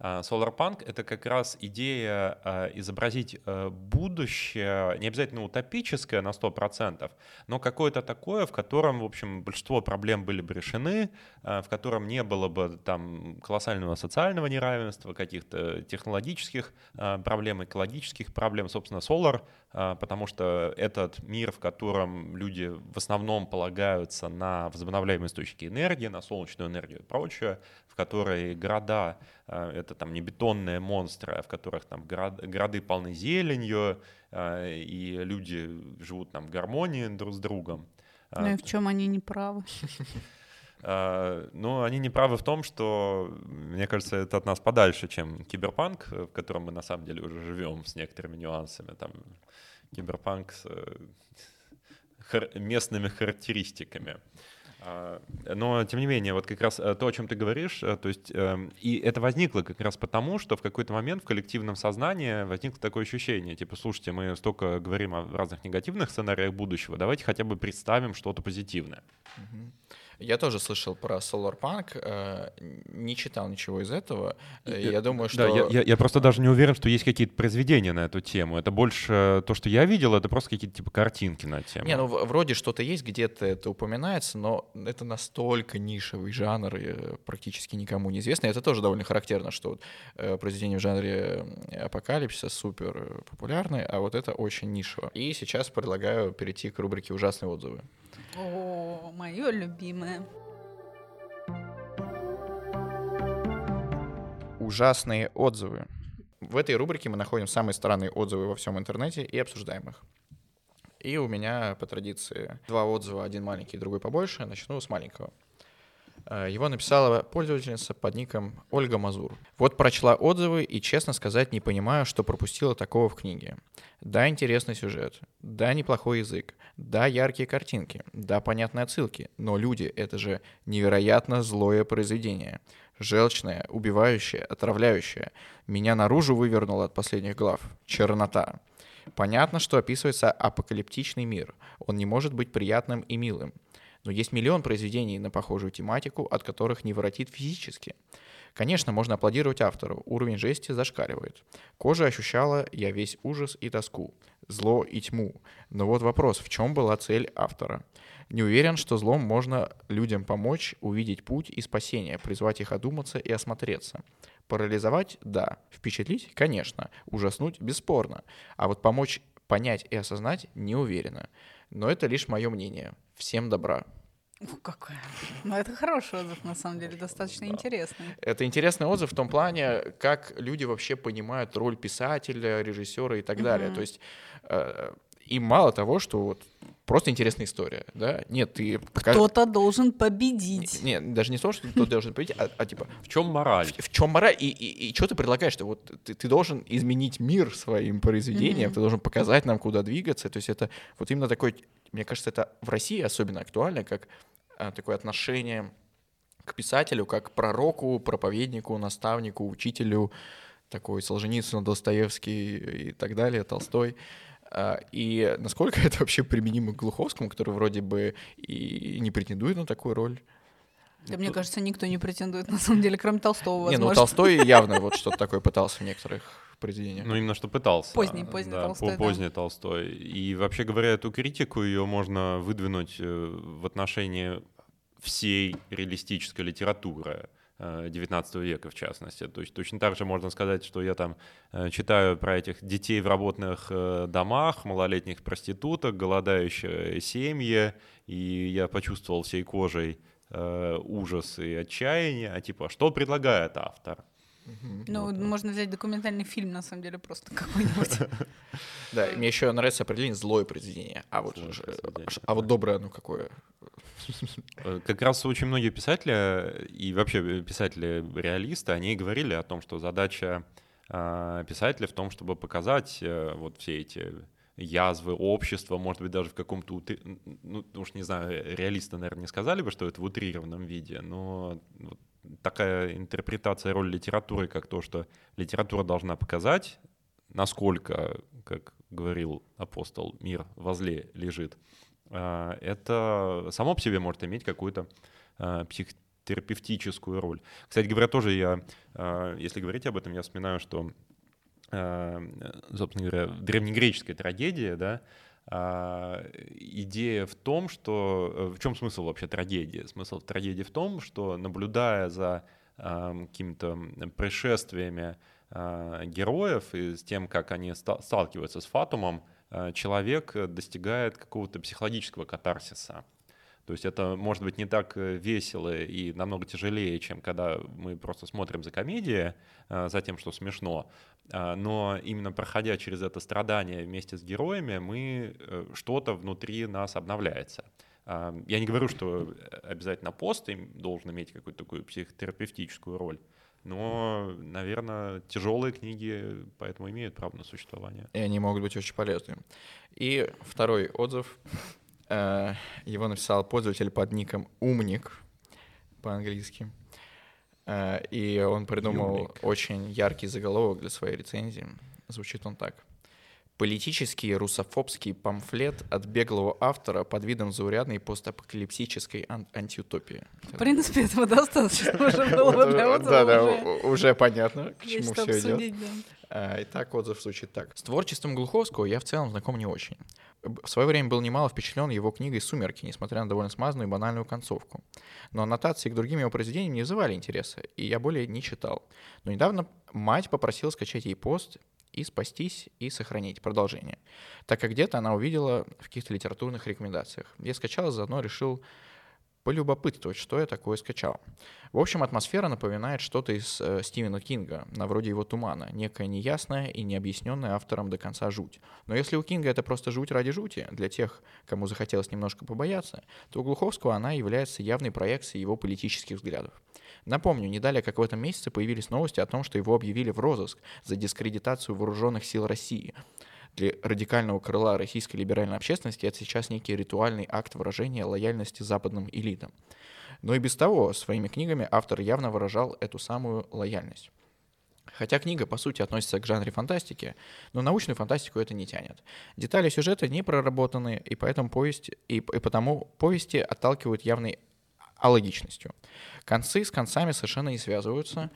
Solarpunk — это как раз идея а, изобразить э, будущее, не обязательно утопическое на 100%, но какое-то такое, в котором, в общем, большинство проблем были бы решены, а, в котором не было бы там колоссального социального неравенства, каких-то технологических а, проблем, экологических проблем. Собственно, Solar потому что этот мир, в котором люди в основном полагаются на возобновляемые источники энергии, на солнечную энергию и прочее, которой города а, это там не бетонные монстры, а в которых там город, города полны зеленью, а, и люди живут там в гармонии друг с другом. Ну и в чем они не правы? Ну, они не правы в том, что, мне кажется, это от нас подальше, чем киберпанк, в котором мы на самом деле уже живем с некоторыми нюансами. Там киберпанк с э, местными характеристиками. А, но, тем не менее, вот как раз э, то, о чем ты говоришь, э, то есть, эм, и это возникло как раз потому, что в какой-то момент в коллективном сознании возникло такое ощущение, типа, слушайте, мы столько говорим о разных негативных сценариях будущего, давайте хотя бы представим что-то позитивное. Угу. Я тоже слышал про Solarpunk, э, не читал ничего из этого. Э, я, я думаю, что... Да, я, я, я просто даже не уверен, что есть какие-то произведения на эту тему. Это больше то, что я видел, это просто какие-то типа картинки на тему. Не, ну вроде что-то есть, где-то это упоминается, но это настолько нишевый жанр, и практически никому не известно. это тоже довольно характерно, что вот, э, произведения в жанре апокалипсиса супер популярны, а вот это очень нишево. И сейчас предлагаю перейти к рубрике «Ужасные отзывы». О, мое любимое. Ужасные отзывы. В этой рубрике мы находим самые странные отзывы во всем интернете и обсуждаем их. И у меня по традиции два отзыва, один маленький, другой побольше. Начну с маленького. Э, его написала пользовательница под ником Ольга Мазур. Вот прочла отзывы и, честно сказать, не понимаю, что пропустила такого в книге. Да, интересный сюжет. Да, неплохой язык. Да, яркие картинки. Да, понятные отсылки. Но люди — это же невероятно злое произведение. Желчное, убивающее, отравляющее. Меня наружу вывернуло от последних глав. Чернота. Понятно, что описывается апокалиптичный мир. Он не может быть приятным и милым. Но есть миллион произведений на похожую тематику, от которых не воротит физически. Конечно, можно аплодировать автору, уровень жести зашкаливает. Кожа ощущала я весь ужас и тоску, зло и тьму. Но вот вопрос, в чем была цель автора? Не уверен, что злом можно людям помочь увидеть путь и спасение, призвать их одуматься и осмотреться. Парализовать – да. Впечатлить – конечно. Ужаснуть – бесспорно. А вот помочь понять и осознать – не уверена. Но это лишь мое мнение. Всем добра. Ух, какой. Ну, это хороший отзыв, на самом деле, достаточно да. интересный. Это интересный отзыв в том плане, как люди вообще понимают роль писателя, режиссера и так далее. То есть э, и мало того, что вот просто интересная история, да? Нет, ты... Кто-то должен победить. Нет, не, даже не то, что кто-то должен победить, а, а типа... В чем мораль? В, в чем мораль? И, и, и что ты предлагаешь? Что вот ты, ты должен изменить мир своим произведением, mm-hmm. ты должен показать нам, куда двигаться. То есть это вот именно такой... Мне кажется, это в России особенно актуально, как а, такое отношение к писателю, как к пророку, проповеднику, наставнику, учителю, такой Солженицын, Достоевский и так далее, Толстой. И насколько это вообще применимо к Глуховскому, который вроде бы и не претендует на такую роль? Да, мне кажется, никто не претендует, на самом деле, кроме Толстого, возможно. Не, ну Толстой явно вот что-то такое пытался в некоторых произведениях. Ну, именно что пытался. Поздний, поздний да, Толстой, Поздний да. Толстой. И вообще говоря, эту критику ее можно выдвинуть э, в отношении всей реалистической литературы. XIX века, в частности. То есть точно так же можно сказать, что я там э, читаю про этих детей в работных э, домах, малолетних проституток, голодающие семьи, и я почувствовал всей кожей э, ужас и отчаяние. А типа, что предлагает автор? Ну, вот. можно взять документальный фильм, на самом деле, просто какой-нибудь. Да, мне еще нравится определение «злое произведение». А вот, а вот доброе, ну какое? Э, как раз очень многие писатели и вообще писатели-реалисты, они говорили о том, что задача а, писателя в том, чтобы показать э, вот все эти язвы общества, может быть, даже в каком-то, ну, уж не знаю, реалисты, наверное, не сказали бы, что это в утрированном виде, но вот такая интерпретация роли литературы, как то, что литература должна показать, насколько, как говорил апостол, мир возле лежит, а, это само по себе может иметь какую-то а, психотерапевтическую роль. Кстати говоря, тоже я, а, если говорить об этом, я вспоминаю, что, собственно говоря, древнегреческая трагедия, да, идея в том, что... Э, в чем смысл вообще трагедии? Смысл трагедии в том, что наблюдая за какими-то происшествиями героев и с тем, как они сталкиваются с фатумом, Э, человек достигает какого-то психологического катарсиса. То есть это может быть не так э, весело и намного тяжелее, чем когда мы просто смотрим за комедией, э, за тем, что смешно. Но именно проходя через это страдание вместе с героями, мы что-то внутри нас обновляется. Я не говорю, что обязательно пост должен иметь какую-то такую психотерапевтическую роль, но, наверное, тяжелые книги поэтому имеют право на существование. И они могут быть очень полезны. И второй отзыв Э, его написал пользователь под ником Умник по-английски. Э, и он придумал Умник. очень яркий заголовок для своей рецензии. Звучит он так. Политический русофобский памфлет от беглого автора под видом заурядной постапокалипсической ан- антиутопии. В принципе, этого достаточно уже было бы для отзыва. Да, да, уже понятно, к чему все идет. А, Итак, отзыв звучит так. С творчеством Глуховского я в целом знаком не очень. В свое время был немало впечатлен его книгой «Сумерки», несмотря на довольно смазанную и банальную концовку. Но аннотации к другим его произведениям не вызывали интереса, и я более не читал. Но недавно мать попросила скачать ей пост и спастись, и сохранить продолжение, так как где-то она увидела в каких-то литературных рекомендациях. Я скачал, заодно решил полюбопытствовать, что я такое скачал. В общем, атмосфера напоминает что-то из э, Стивена Кинга, на вроде его «Тумана», некая неясная и необъясненная автором до конца жуть. Но если у Кинга это просто жуть ради жути, для тех, кому захотелось немножко побояться, то у Глуховского она является явной проекцией его политических взглядов. Напомню, не далее, как в этом месяце появились новости о том, что его объявили в розыск за дискредитацию вооруженных сил России. Для радикального крыла российской либеральной общественности это сейчас некий ритуальный акт выражения лояльности западным элитам. Но и без того, своими книгами автор явно выражал эту самую лояльность. Хотя книга, по сути, относится к жанре фантастики, но научную фантастику это не тянет. Детали сюжета не проработаны, и поэтому повесть, и, и потому повести отталкивают явной алогичностью. Концы с концами совершенно не связываются,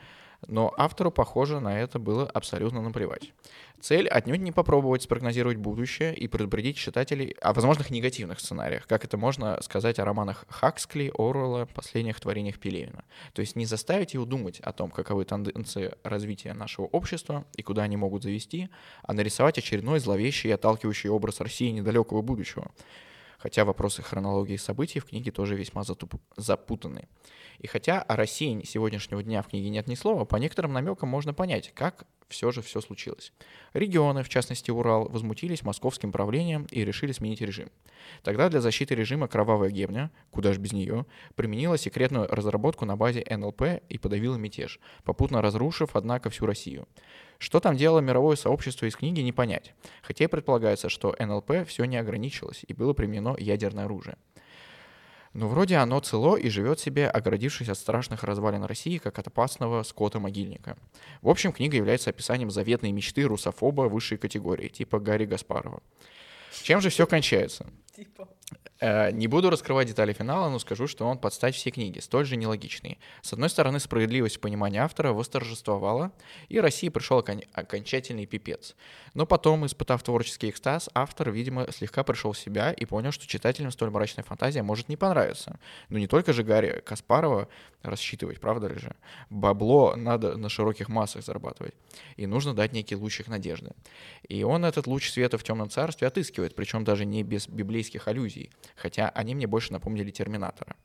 но автору, похоже, на это было абсолютно наплевать. Цель отнюдь не попробовать спрогнозировать будущее и предупредить читателей о возможных негативных сценариях, как это можно сказать о романах Хаксли, Оруэлла, последних творениях Пелевина. То есть не заставить его думать о том, каковы тенденции развития нашего общества и куда они могут завести, а нарисовать очередной зловещий и отталкивающий образ России недалекого будущего. Хотя вопросы хронологии событий в книге тоже весьма затуп- запутаны. И хотя о России сегодняшнего дня в книге нет ни слова, по некоторым намекам можно понять, как все же все случилось. Регионы, в частности Урал, возмутились московским правлением и решили сменить режим. Тогда для защиты режима «Кровавая гебня», куда ж без нее, применила секретную разработку на базе НЛП и подавила мятеж, попутно разрушив, однако, всю Россию. Что там делало мировое сообщество из книги, не понять. Хотя и предполагается, что НЛП все не ограничилось и было применено ядерное оружие. Но вроде оно цело и живет себе, оградившись от страшных развалин России, как от опасного скота-могильника. В общем, книга является описанием заветной мечты русофоба высшей категории, типа Гарри Гаспарова. Чем же все кончается? Э, Не буду раскрывать детали финала, но скажу, что он под стать все книги, столь же нелогичный. С одной стороны, справедливость в понимании автора восторжествовала, и России пришел окон- окончательный пипец. Но потом, испытав творческий экстаз, автор, видимо, слегка пришел в себя и понял, что читателям столь мрачная фантазия может не понравиться. Но не только же Гарри Каспарова рассчитывать, правда ли же? Бабло надо на широких массах зарабатывать. И нужно дать некий лучик надежды. И он этот луч света в темном царстве отыскивает, причем даже не без библейских аллюзий, хотя они мне больше напомнили Терминатора.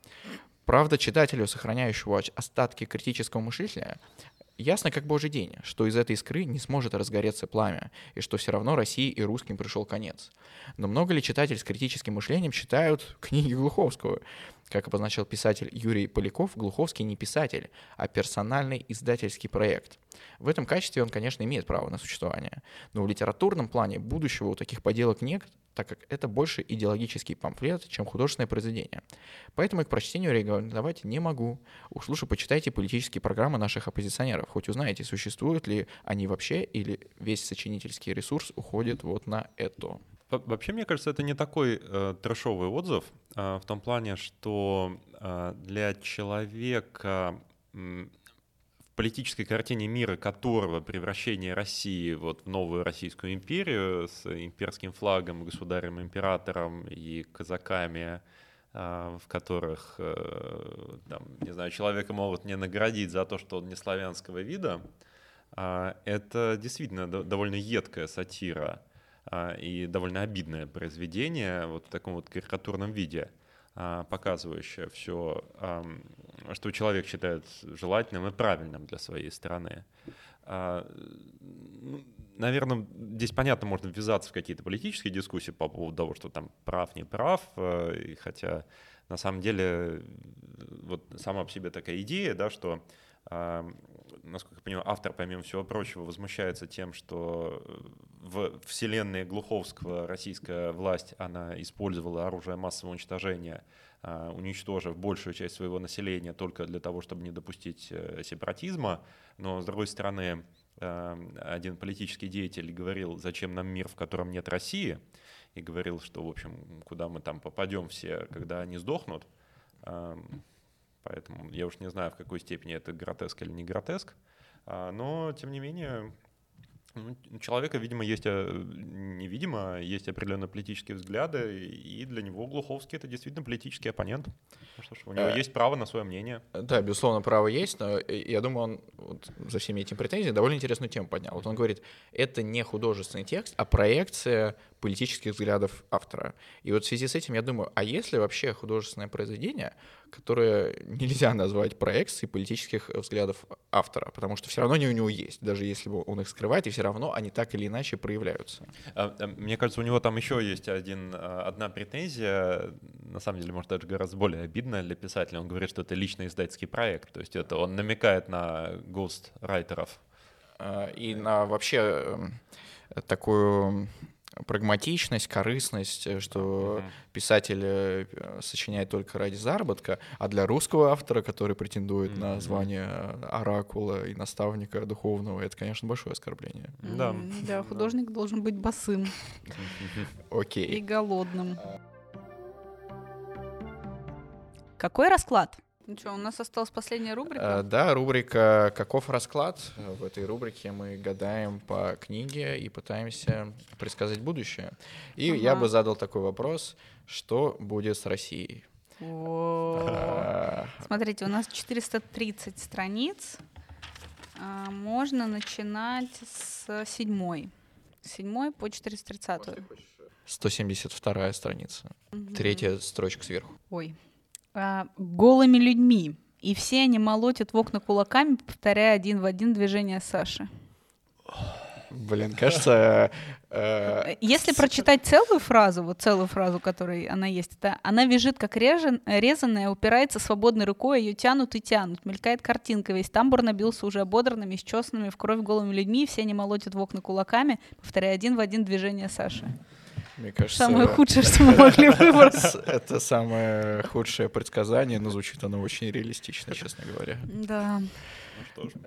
Правда, читателю, сохраняющего остатки критического мышления, ясно как божий день, что из этой искры не сможет разгореться пламя, и что все равно России и русским пришел конец. Но много ли читатель с критическим мышлением читают книги Глуховского? Как обозначил писатель Юрий Поляков, Глуховский не писатель, а персональный издательский проект. В этом качестве он, конечно, имеет право на существование. Но в литературном плане будущего у таких поделок нет, так как это больше идеологический памфлет, чем художественное произведение. Поэтому и к прочтению рекомендовать не могу. Уж лучше почитайте политические программы наших оппозиционеров, хоть узнаете, существуют ли они вообще, или весь сочинительский ресурс уходит вот на это. Во- Вообще, мне кажется, это не такой э, трэшовый отзыв, э, в том плане, что э, для человека в политической картине мира, которого превращение России вот в новую Российскую империю с имперским флагом, государем-императором и казаками, э, в которых, э, там, не знаю, человека могут не наградить за то, что он не славянского вида, а, это действительно до- довольно едкая сатира. а, и довольно обидное произведение вот в таком вот карикатурном виде, а, показывающее все, что человек считает желательным и правильным для своей страны. Наверное, здесь понятно, можно ввязаться в какие-то политические дискуссии по поводу того, что там прав, не прав, хотя на самом деле вот сама по себе такая идея, да, что а, насколько я понимаю, автор, помимо всего прочего, возмущается тем, что в вселенной Глуховского российская власть, она использовала оружие массового уничтожения, а, уничтожив большую часть своего населения только для того, чтобы не допустить э, сепаратизма. Но, с другой стороны, э, один политический деятель говорил, зачем нам мир, в котором нет России, и говорил, что, в общем, куда мы там попадем все, когда они сдохнут. Поэтому я уж не знаю, в какой степени это гротеск или не гротеск. А, но, тем не менее, ну, у человека, видимо, есть, э, невидимо, есть определенные политические взгляды, и для него Глуховский — это действительно политический оппонент. Ну что ж, у него а, есть право на свое мнение. Да, безусловно, право есть, но я думаю, он вот за всеми этими претензиями довольно интересную тему поднял. Вот он говорит, это не художественный текст, а проекция политических взглядов автора. И вот в связи с этим я думаю, а если вообще художественное произведение, которое нельзя назвать проекцией политических взглядов автора, потому что все равно они у него есть, даже если он их скрывает, и все равно они так или иначе проявляются. А, а, мне кажется, у него там еще есть один, а, одна претензия, на самом деле, может, даже гораздо более обидная для писателя. Он говорит, что это личный издательский проект, то есть это он намекает на гост-райтеров. И на вообще эм, такую прагматичность, корыстность, э, что mm-hmm. писатель э, сочиняет только ради заработка, а для русского автора, который претендует mm-hmm. на звание оракула и наставника духовного, это, конечно, большое оскорбление. Mm-hmm. Да. Да, художник должен быть босым. Окей. И голодным. Какой расклад? Ну что, у нас осталась последняя рубрика? А, да, рубрика «Каков расклад?». В этой рубрике мы гадаем по книге и пытаемся предсказать будущее. И ага. я бы задал такой вопрос, что будет с Россией? Смотрите, у нас 430 страниц. А, можно начинать с седьмой. С седьмой по 430. 172 страница. Третья строчка сверху. Ой, а, голыми людьми. И все они молотят в окна кулаками, повторяя один в один движение Саши. Блин, кажется... Э, Если прочитать целую фразу, вот целую фразу, которой она есть, это она вяжет как режен, резаная, упирается свободной рукой, ее тянут и тянут. Мелькает картинка, весь тамбур набился уже ободранными, счесанными в кровь голыми людьми, все они молотят в окна кулаками, повторяя один в один движение Саши. Мне кажется, самое худшее, что мы могли выбрать. Это самое худшее предсказание, но звучит оно очень реалистично, честно говоря. Да.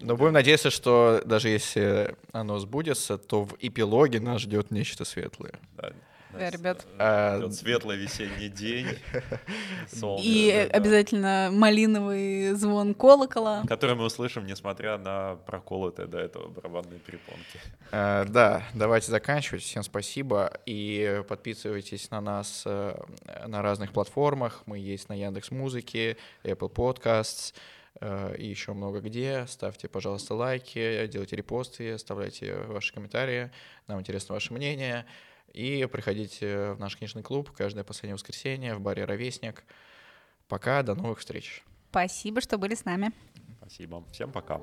Но будем надеяться, что даже если оно сбудется, то в эпилоге нас ждет нечто светлое. Да. Да, ребят. А... Светлый весенний день. И обязательно малиновый звон колокола. Который мы услышим, несмотря на проколотые до этого барабанные перепонки. А, да, давайте заканчивать. Всем спасибо. И подписывайтесь на нас э, на разных платформах. Мы есть на Яндекс Музыке, Apple Podcasts э, и еще много где. Ставьте, пожалуйста, лайки, делайте репосты, оставляйте ваши комментарии. Нам интересно ваше мнение. И приходите в наш книжный клуб каждое последнее воскресенье в баре «Ровесник». Пока, до новых встреч. Спасибо, что были с нами. Спасибо. Всем пока.